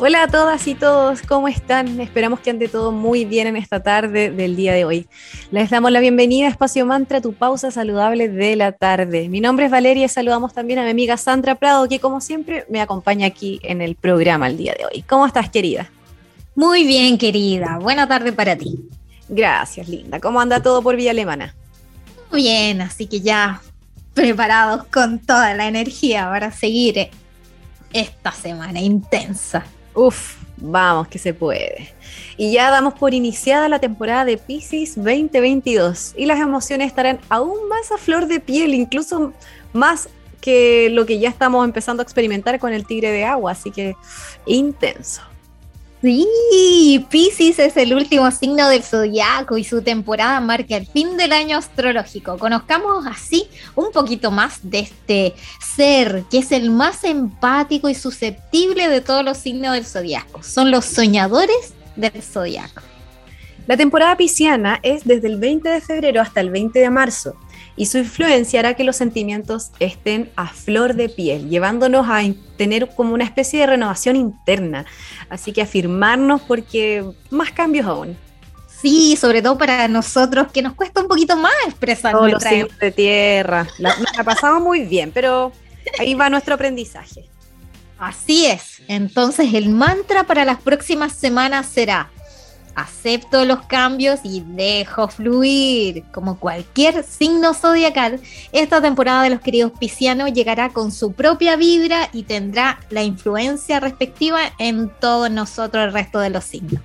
Hola a todas y todos, ¿cómo están? Esperamos que ande todo muy bien en esta tarde del día de hoy. Les damos la bienvenida a Espacio Mantra, tu pausa saludable de la tarde. Mi nombre es Valeria y saludamos también a mi amiga Sandra Prado, que como siempre me acompaña aquí en el programa el día de hoy. ¿Cómo estás, querida? Muy bien, querida. Buena tarde para ti. Gracias, linda. ¿Cómo anda todo por Villa Alemana? Muy bien, así que ya preparados con toda la energía para seguir esta semana intensa. Uf, vamos que se puede. Y ya damos por iniciada la temporada de Pisces 2022 y las emociones estarán aún más a flor de piel, incluso más que lo que ya estamos empezando a experimentar con el tigre de agua, así que intenso. Sí, Pisces es el último signo del zodiaco y su temporada marca el fin del año astrológico. Conozcamos así un poquito más de este ser que es el más empático y susceptible de todos los signos del zodiaco. Son los soñadores del zodiaco. La temporada pisciana es desde el 20 de febrero hasta el 20 de marzo y su influencia hará que los sentimientos estén a flor de piel, llevándonos a tener como una especie de renovación interna. Así que afirmarnos porque más cambios aún. Sí, sobre todo para nosotros que nos cuesta un poquito más expresar Todos los signos de tierra. La, ha pasado muy bien, pero ahí va nuestro aprendizaje. Así es. Entonces el mantra para las próximas semanas será acepto los cambios y dejo fluir. Como cualquier signo zodiacal, esta temporada de los queridos piscianos llegará con su propia vibra y tendrá la influencia respectiva en todos nosotros, el resto de los signos.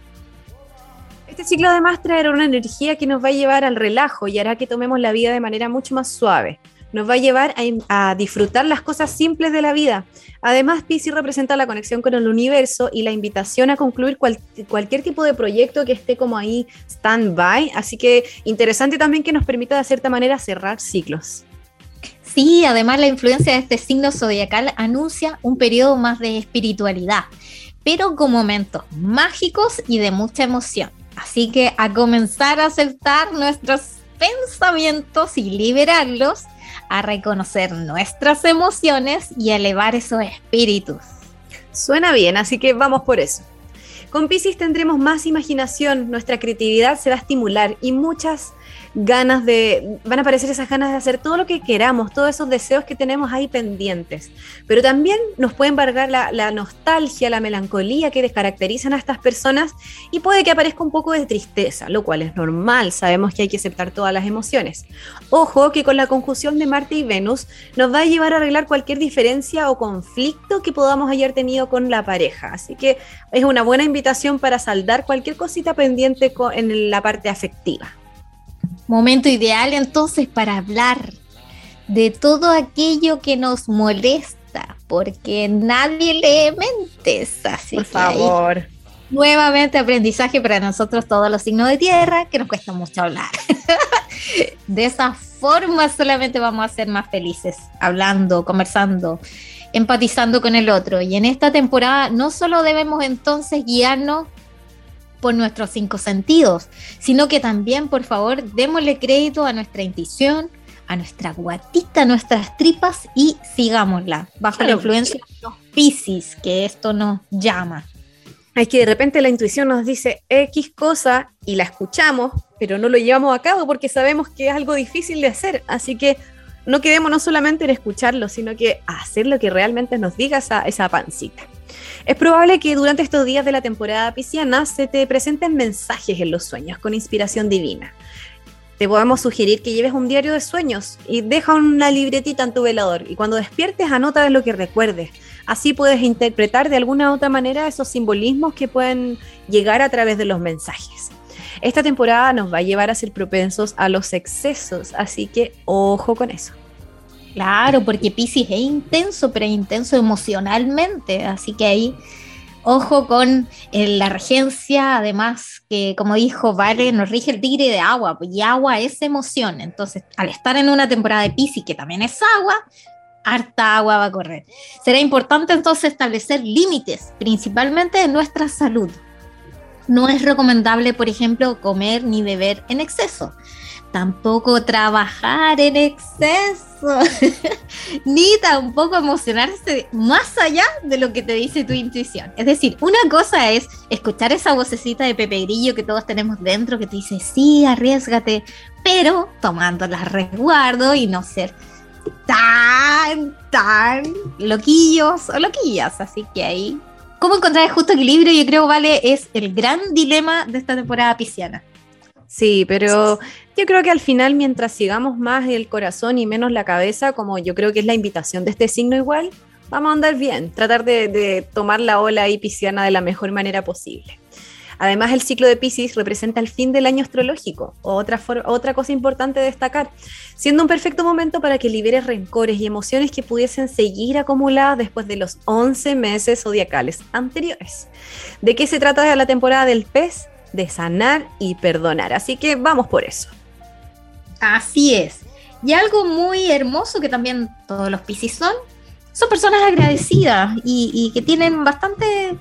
Este ciclo además traerá una energía que nos va a llevar al relajo y hará que tomemos la vida de manera mucho más suave nos va a llevar a, disfrutar las cosas simples de la vida. Además, Pisces representa la conexión con el universo y la invitación a concluir cualquier tipo de proyecto que esté como ahí stand-by. Así que interesante también que nos permita de cierta manera cerrar ciclos. Sí, además la influencia de este signo zodiacal anuncia un periodo más de espiritualidad, pero con momentos mágicos y de mucha emoción. Así que a comenzar a aceptar nuestros pensamientos y liberarlos a reconocer nuestras emociones y elevar esos espíritus. Suena bien, así que vamos por eso. Con Pisces tendremos más imaginación, nuestra creatividad se va a estimular y muchas ganas de, van a aparecer esas ganas de hacer todo lo que queramos, todos esos deseos que tenemos ahí pendientes. Pero también nos puede embargar la, nostalgia, la melancolía que descaracterizan a estas personas y puede que aparezca un poco de tristeza, lo cual es normal, sabemos que hay que aceptar todas las emociones. Ojo que con la conjunción de Marte y Venus nos va a llevar a arreglar cualquier diferencia o conflicto que podamos haber tenido con la pareja. Así que es una buena invitación para saldar cualquier cosita pendiente en la parte afectiva. Momento ideal entonces para hablar de todo aquello que nos molesta, porque nadie lee mentes. Así Por favor. nuevamente aprendizaje para nosotros todos los signos de tierra, que nos cuesta mucho hablar. de esa forma solamente vamos a ser más felices, hablando, conversando, empatizando con el otro. Y en esta temporada no solo debemos entonces guiarnos por nuestros cinco sentidos, sino que también, por favor, démosle crédito a nuestra intuición, a nuestra guatita, a nuestras tripas y sigámosla bajo la influencia de los piscis, que esto nos llama. Es que de repente la intuición nos dice X cosa y la escuchamos, pero no lo llevamos a cabo porque sabemos que es algo difícil de hacer. Así que no quedemos no solamente en escucharlo, sino que hacer lo que realmente nos diga esa, esa pancita. Es probable que durante estos días de la temporada pisciana se te presenten mensajes en los sueños con inspiración divina. Te podemos sugerir que lleves un diario de sueños y deja una libretita en tu velador y cuando despiertes anota lo que recuerdes. Así puedes interpretar de alguna u otra manera esos simbolismos que pueden llegar a través de los mensajes. Esta temporada nos va a llevar a ser propensos a los excesos, así que ojo con eso. Claro, porque Pisces es intenso, pero intenso emocionalmente, así que ahí ojo con eh, la regencia, además que como dijo Vale, nos rige el tigre de agua, pues, y agua es emoción, entonces al estar en una temporada de Pisces que también es agua, harta agua va a correr. Será importante entonces establecer límites, principalmente en nuestra salud. No es recomendable, por ejemplo, comer ni beber en exceso. Tampoco trabajar en exceso, ni tampoco emocionarse más allá de lo que te dice tu intuición. Es decir, una cosa es escuchar esa vocecita de Pepe Grillo que todos tenemos dentro que te dice, sí, arriesgate, pero tomando las resguardo y no ser tan, tan loquillos o loquillas. Así que ahí, ¿cómo encontrar el justo equilibrio? Yo creo, Vale, es el gran dilema de esta temporada pisciana. Sí, pero yo creo que al final, mientras sigamos más el corazón y menos la cabeza, como yo creo que es la invitación de este signo igual, vamos a andar bien, tratar de, tomar la ola ahí pisciana de la mejor manera posible. Además, el ciclo de Pisces representa el fin del año astrológico, otra, otra cosa importante de destacar, siendo un perfecto momento para que liberes rencores y emociones que pudiesen seguir acumuladas después de los 11 meses zodiacales anteriores. ¿De qué se trata la temporada del pez? De sanar y perdonar. Así que vamos por eso. Así es. Y algo muy hermoso que también todos los Pisces son, son personas agradecidas y, que tienen bastante...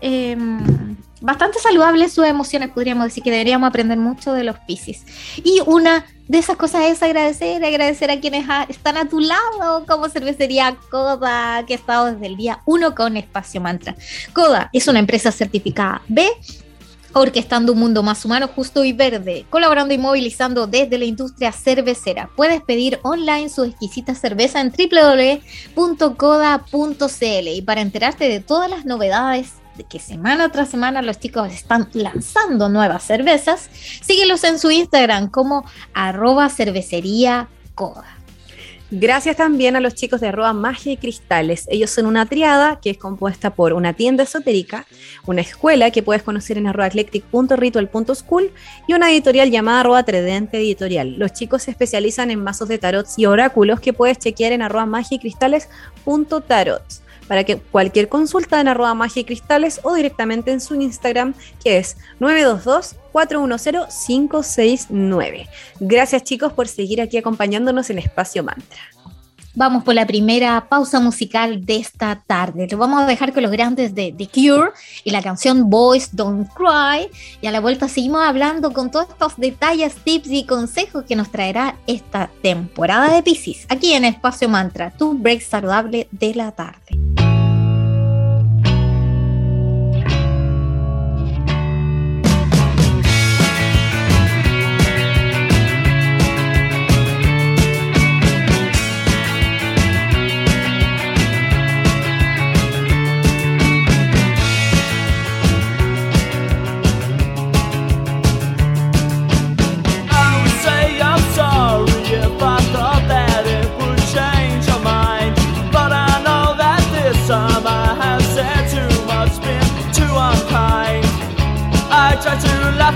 Em, bastante saludables sus emociones, podríamos decir que deberíamos aprender mucho de los Pisces. Y una de esas cosas es agradecer, agradecer a quienes están a tu lado, como Cervecería Coda, que ha estado desde el día 1 con Espacio Mantra. Coda es una empresa certificada B orquestando un mundo más humano, justo y verde, colaborando y movilizando desde la industria cervecera. Puedes pedir online su exquisita cerveza en www.coda.cl y para enterarte de todas las novedades que semana tras semana los chicos están lanzando nuevas cervezas, síguelos en su Instagram como arroba cervecería. Gracias también a los chicos de arroba magia y cristales. Ellos son una triada que es compuesta por una tienda esotérica, una escuela que puedes conocer en arroba eclectic.ritual.school y una editorial llamada arroba tredente editorial. Los chicos se especializan en mazos de tarot y oráculos que puedes chequear en arroba magia y cristales.tarot para que cualquier consulta en arroba magia y cristales o directamente en su Instagram que es 922-410-569. Gracias chicos por seguir aquí acompañándonos en Espacio Mantra. Vamos por la primera pausa musical de esta tarde. Lo vamos a dejar con los grandes de The Cure y la canción Boys Don't Cry. Y a la vuelta seguimos hablando con todos estos detalles, tips y consejos que nos traerá esta temporada de Pisces. Aquí en Espacio Mantra, tu break saludable de la tarde.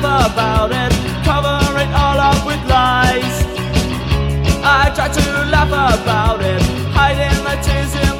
Laugh about it, cover it all up with lies. I try to laugh about it, hiding the tears in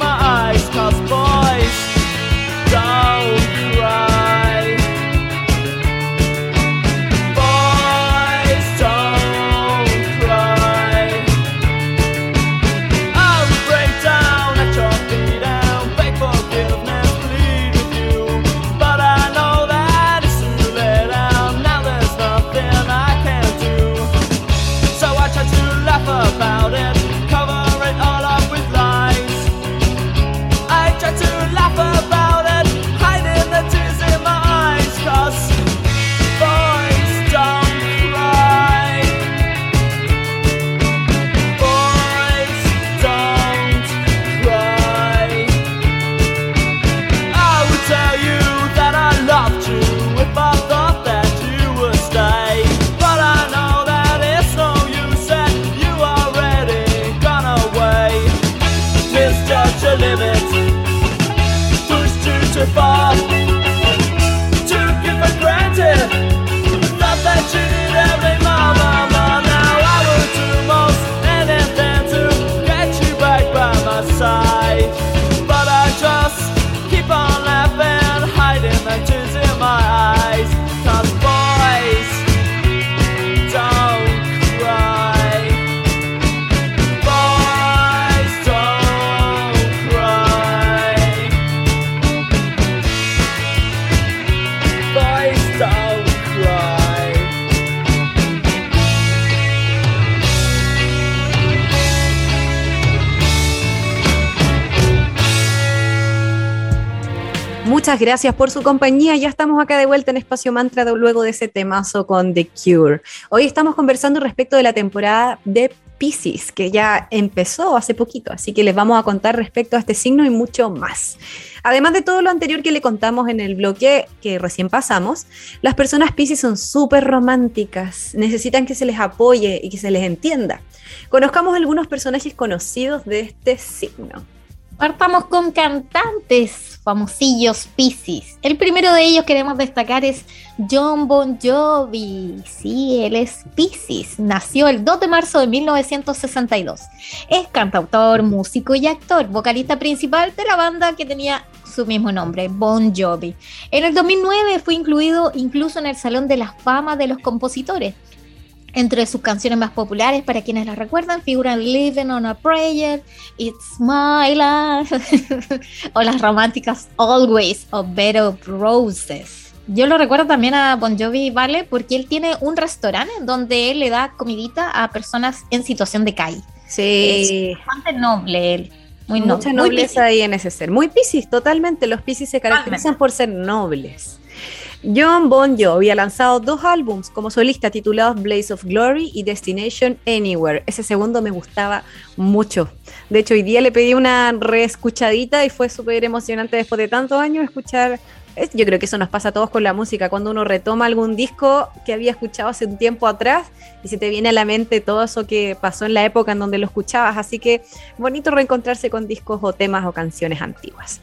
Muchas gracias por su compañía. Ya estamos acá de vuelta en Espacio Mantra luego de ese temazo con The Cure. Hoy estamos conversando respecto de la temporada de Pisces, que ya empezó hace poquito, así que les vamos a contar respecto a este signo y mucho más. Además de todo lo anterior que le contamos en el bloque que recién pasamos, las personas Pisces son súper románticas, necesitan que se les apoye y que se les entienda. Conozcamos algunos personajes conocidos de este signo. Partamos con cantantes famosillos Pisces. El primero de ellos queremos destacar es John Bon Jovi. Sí, él es Pisces. Nació el 2 de marzo de 1962. Es cantautor, músico y actor, vocalista principal de la banda que tenía su mismo nombre, Bon Jovi. En el 2009 fue incluido incluso en el Salón de la Fama de los Compositores entre sus canciones más populares, para quienes las recuerdan, figuran Living on a Prayer, It's My Life, o las románticas Always o Bed of Roses. Yo lo recuerdo también a Bon Jovi, ¿vale? Porque él tiene un restaurante donde él le da comidita a personas en situación de calle. Sí. Es bastante noble él. Muy Mucha nobleza ahí en ese ser. Muy piscis, totalmente. Los piscis se caracterizan por ser nobles. John Bon Jovi ha lanzado dos álbums como solista titulados Blaze of Glory y Destination Anywhere. Ese segundo me gustaba mucho. De hecho, hoy día le pedí una reescuchadita y fue súper emocionante después de tantos años escuchar. Yo creo que eso nos pasa a todos con la música, cuando uno retoma algún disco que había escuchado hace un tiempo atrás y se te viene a la mente todo eso que pasó en la época en donde lo escuchabas. Así que bonito reencontrarse con discos o temas o canciones antiguas.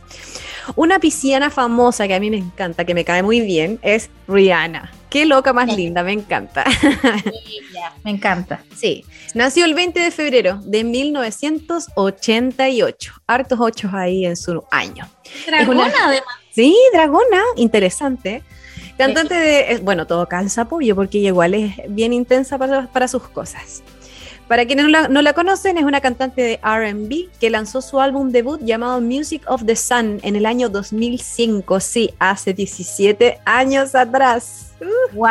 Una pisciana famosa que a mí me encanta, que me cae muy bien, es Rihanna. Qué loca más linda, me encanta. me encanta. Sí, nació el 20 de febrero de 1988. Hartos ocho ahí en su año. Dragona, además. Sí, dragona, interesante. Cantante de, bueno, todo calza apoyo porque igual es bien intensa para, para sus cosas. Para quienes no la, conocen, es una cantante de RB que lanzó su álbum debut llamado Music of the Sun en el año 2005, sí, hace 17 años atrás. ¡Wow!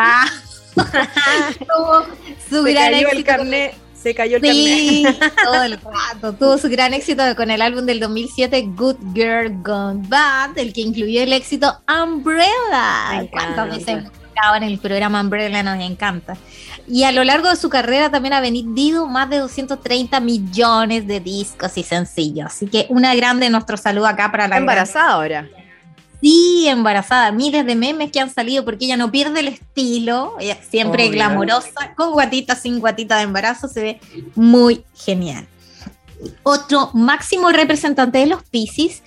su se gran cayó éxito. el carnet, se cayó el sí, todo el rato. Tuvo su gran éxito con el álbum del 2007 Good Girl Gone Bad, el que incluyó el éxito Umbrella. ¿Cuántas veces en el programa Umbrella? Nos encanta. Y a lo largo de su carrera también ha vendido más de 230 millones de discos y sencillos. Así que una grande nuestro saludo acá para la... embarazada ahora. Sí, embarazada. Miles de memes que han salido porque ella no pierde el estilo. Ella siempre glamorosa, con guatita, sin guatita de embarazo. Se ve muy genial. Otro máximo representante de los Pisces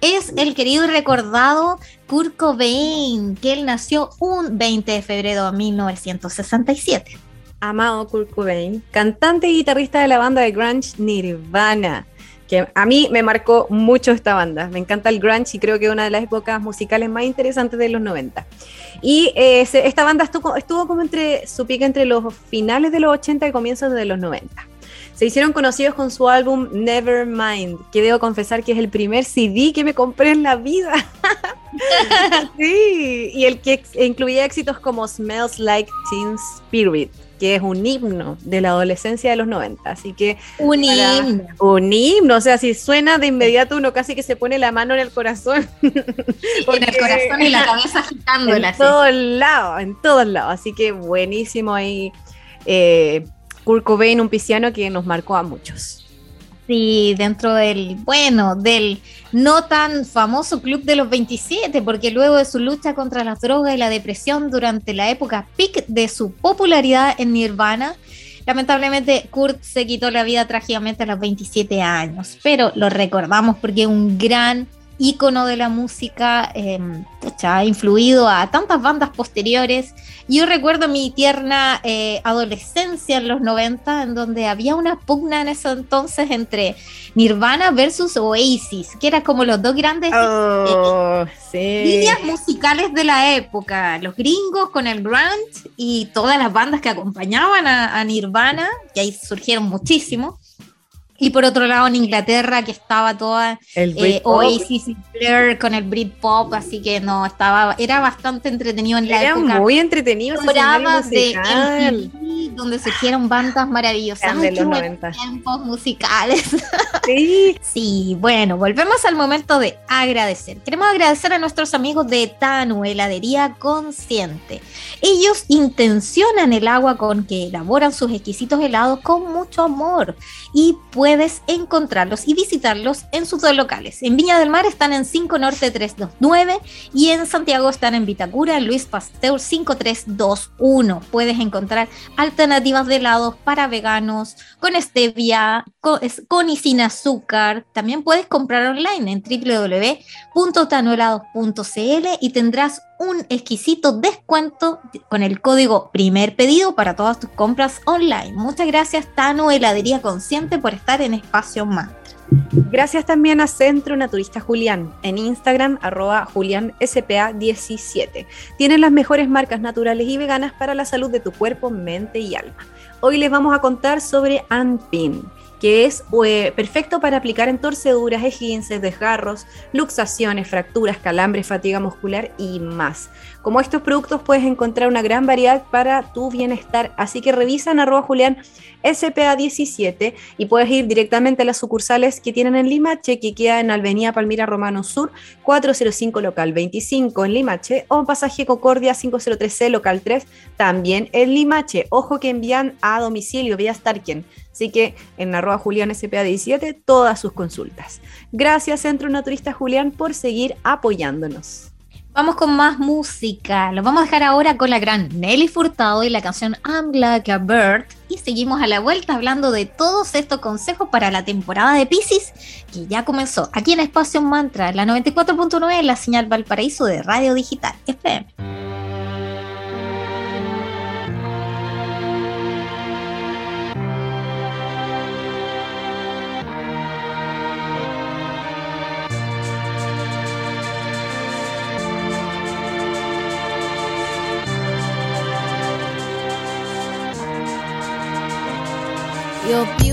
es el querido y recordado Kurt Cobain, que él nació un 20 de febrero de 1967. Amado Kurt Cobain, cantante y guitarrista de la banda de grunge Nirvana, que a mí me marcó mucho esta banda. Me encanta el grunge y creo que es una de las épocas musicales más interesantes de los 90. Y eh, se, esta banda estuvo, estuvo como entre su pica entre los finales de los 80 y comienzos de los 90. Se hicieron conocidos con su álbum Nevermind, que debo confesar que es el primer CD que me compré en la vida. sí, y el que incluía éxitos como Smells Like Teen Spirit, que es un himno de la adolescencia de los 90. Así que. Un himno. Un himno. O sea, si suena de inmediato, uno casi que se pone la mano en el corazón. en el corazón y la cabeza agitándola. En todos lados, en todos lados. Así que buenísimo ahí. Eh, Kurt Cobain, un pisciano que nos marcó a muchos. Sí, dentro del, bueno, del no tan famoso Club de los 27, porque luego de su lucha contra las drogas y la depresión durante la época peak de su popularidad en Nirvana, lamentablemente Kurt se quitó la vida trágicamente a los 27 años, pero lo recordamos porque un gran ícono de la música, eh, ha influido a tantas bandas posteriores. Yo recuerdo mi tierna eh, adolescencia en los 90, en donde había una pugna en ese entonces entre Nirvana versus Oasis, que eran como los dos grandes oh, eh, sí. líneas musicales de la época. Los gringos con el grunge y todas las bandas que acompañaban a, a Nirvana, que ahí surgieron muchísimo. Y por otro lado en Inglaterra que estaba toda eh, Oasis y Blair con el Britpop, así que no, estaba, era bastante entretenido en la era época. muy entretenido. Programas de MTV donde surgieron bandas maravillosas. De los 90. Tiempos musicales. Sí. sí, bueno, volvemos al momento de agradecer. Queremos agradecer a nuestros amigos de Tanu, heladería consciente. Ellos intencionan el agua con que elaboran sus exquisitos helados con mucho amor y puedes encontrarlos y visitarlos en sus dos locales. En Viña del Mar están en 5 Norte 329 y en Santiago están en Vitacura, Luis Pasteur 5321. Puedes encontrar alternativas de helados para veganos, con stevia, con, y sin azúcar. También puedes comprar online en www.tanuelados.cl y tendrás un exquisito descuento con el código primer pedido para todas tus compras online. Muchas gracias Tano Heladería Consciente por estar en Espacio Mantra. Gracias también a Centro Naturista Julián, en Instagram arroba julianspa17. Tienen las mejores marcas naturales y veganas para la salud de tu cuerpo, mente y alma. Hoy les vamos a contar sobre Anpin que es eh, perfecto para aplicar en torceduras, esguinces, desgarros, luxaciones, fracturas, calambres, fatiga muscular y más. Como estos productos puedes encontrar una gran variedad para tu bienestar, así que revisa en arroba Julián SPA17 y puedes ir directamente a las sucursales que tienen en Limache, que queda en Avenida Palmira Romano Sur, 405 local 25 en Limache o Pasaje Concordia 503C local 3 también en Limache. Ojo que envían a domicilio vía Starken. Así que en arroba Julián SPA17 todas sus consultas. Gracias Centro Naturista Julián por seguir apoyándonos. Vamos con más música. Lo vamos a dejar ahora con la gran Nelly Furtado y la canción I'm Like a Bird. Y seguimos a la vuelta hablando de todos estos consejos para la temporada de Pisces que ya comenzó aquí en Espacio Mantra, la 94.9, la señal Valparaíso de Radio Digital FM.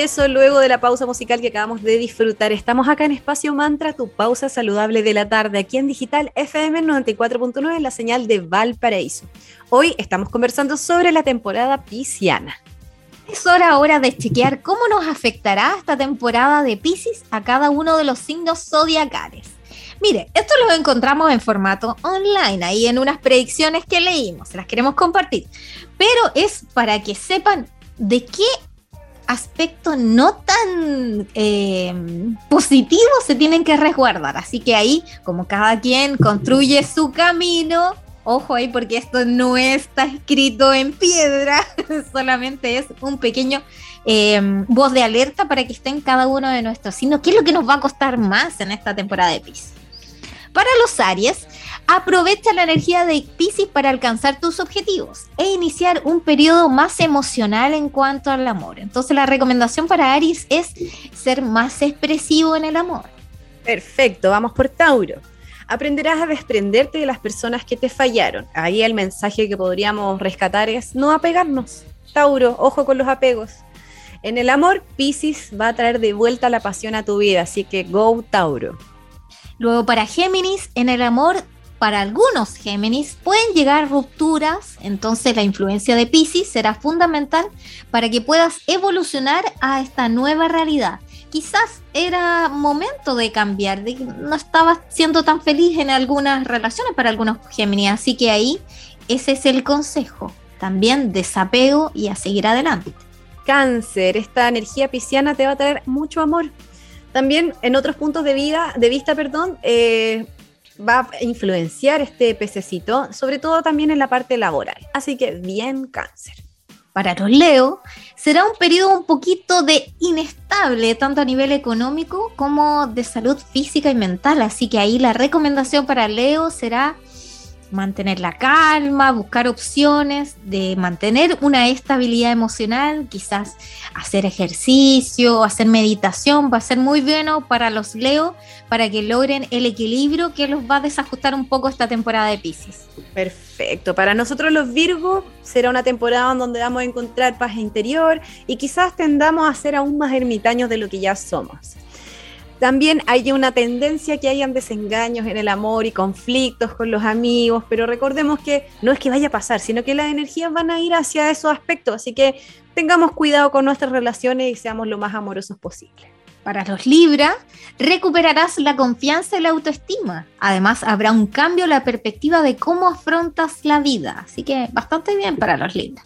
regreso luego de la pausa musical que acabamos de disfrutar, estamos acá en Espacio Mantra, tu pausa saludable de la tarde, aquí en Digital FM 94.9, la señal de Valparaíso. Hoy estamos conversando sobre la temporada pisciana. Es hora ahora de chequear cómo nos afectará esta temporada de Pisces a cada uno de los signos zodiacales. Mire, esto lo encontramos en formato online, ahí en unas predicciones que leímos, se las queremos compartir. Pero es para que sepan de qué aspectos no tan eh, positivos se tienen que resguardar. Así que ahí, como cada quien construye su camino, ojo ahí porque esto no está escrito en piedra, solamente es un pequeño eh, voz de alerta para que estén cada uno de nuestros signos. ¿Qué es lo que nos va a costar más en esta temporada de Pisces? Para los Aries, aprovecha la energía de Pisces para alcanzar tus objetivos e iniciar un periodo más emocional en cuanto al amor. Entonces la recomendación para Aries es ser más expresivo en el amor. Perfecto, vamos por Tauro. Aprenderás a desprenderte de las personas que te fallaron. Ahí el mensaje que podríamos rescatar es no apegarnos. Tauro, ojo con los apegos. En el amor, Pisces va a traer de vuelta la pasión a tu vida, así que go Tauro. Luego para Géminis, en el amor, para algunos Géminis pueden llegar rupturas, entonces la influencia de Pisces será fundamental para que puedas evolucionar a esta nueva realidad. Quizás era momento de cambiar, de que no estabas siendo tan feliz en algunas relaciones para algunos Géminis, así que ahí ese es el consejo, también desapego y a seguir adelante. Cáncer, esta energía pisciana te va a traer mucho amor, también en otros puntos de, vida, de vista, perdón, eh, va a influenciar este pececito, sobre todo también en la parte laboral. Así que bien cáncer. Para los Leo, será un periodo un poquito de inestable, tanto a nivel económico como de salud física y mental. Así que ahí la recomendación para Leo será mantener la calma, buscar opciones de mantener una estabilidad emocional, quizás hacer ejercicio, hacer meditación, va a ser muy bueno para los Leo, para que logren el equilibrio que los va a desajustar un poco esta temporada de Pisces. Perfecto, para nosotros los Virgos será una temporada en donde vamos a encontrar paz interior y quizás tendamos a ser aún más ermitaños de lo que ya somos. También hay una tendencia que hayan desengaños en el amor y conflictos con los amigos, pero recordemos que no es que vaya a pasar, sino que las energías van a ir hacia esos aspectos, así que tengamos cuidado con nuestras relaciones y seamos lo más amorosos posible. Para los Libra, recuperarás la confianza y la autoestima. Además, habrá un cambio en la perspectiva de cómo afrontas la vida. Así que bastante bien para los Libra.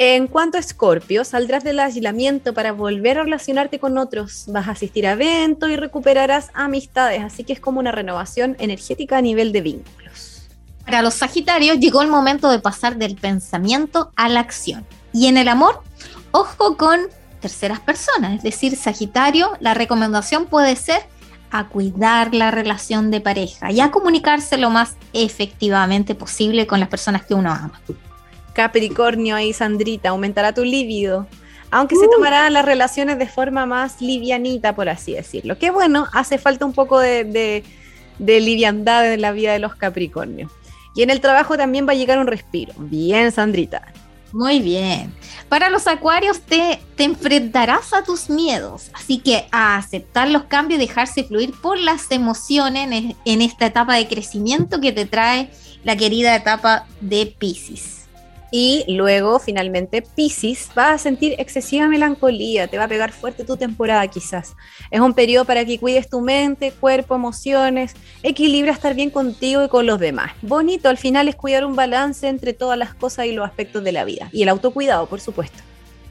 En cuanto a Escorpio, saldrás del aislamiento para volver a relacionarte con otros. Vas a asistir a eventos y recuperarás amistades, así que es como una renovación energética a nivel de vínculos. Para los Sagitarios llegó el momento de pasar del pensamiento a la acción. Y en el amor, ojo con terceras personas, es decir, Sagitario, la recomendación puede ser a cuidar la relación de pareja y a comunicarse lo más efectivamente posible con las personas que uno ama. Capricornio ahí, Sandrita, aumentará tu líbido. Aunque se tomarán las relaciones de forma más livianita, por así decirlo. Que bueno, hace falta un poco de, de, liviandad en la vida de los Capricornios. Y en el trabajo también va a llegar un respiro. Bien, Sandrita. Muy bien. Para los acuarios te, te, enfrentarás a tus miedos, así que a aceptar los cambios y dejarse fluir por las emociones en, en esta etapa de crecimiento que te trae la querida etapa de Pisces. Y luego, finalmente, Pisces va a sentir excesiva melancolía, te va a pegar fuerte tu temporada quizás. Es un periodo para que cuides tu mente, cuerpo, emociones, equilibra estar bien contigo y con los demás. Bonito, al final es cuidar un balance entre todas las cosas y los aspectos de la vida. Y el autocuidado, por supuesto.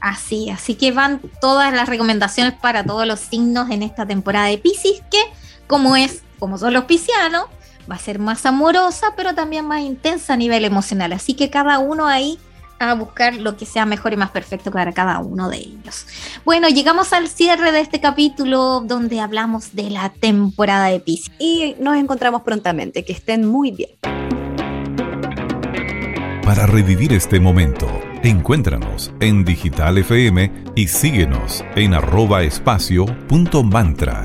Así, así que van todas las recomendaciones para todos los signos en esta temporada de Pisces, que como es, como son los piscianos, va a ser más amorosa, pero también más intensa a nivel emocional. Así que cada uno ahí a buscar lo que sea mejor y más perfecto para cada uno de ellos. Bueno, llegamos al cierre de este capítulo donde hablamos de la temporada de Pisces. Y nos encontramos prontamente. Que estén muy bien. Para revivir este momento, encuéntranos en Digital FM y síguenos en arroba espacio punto mantra.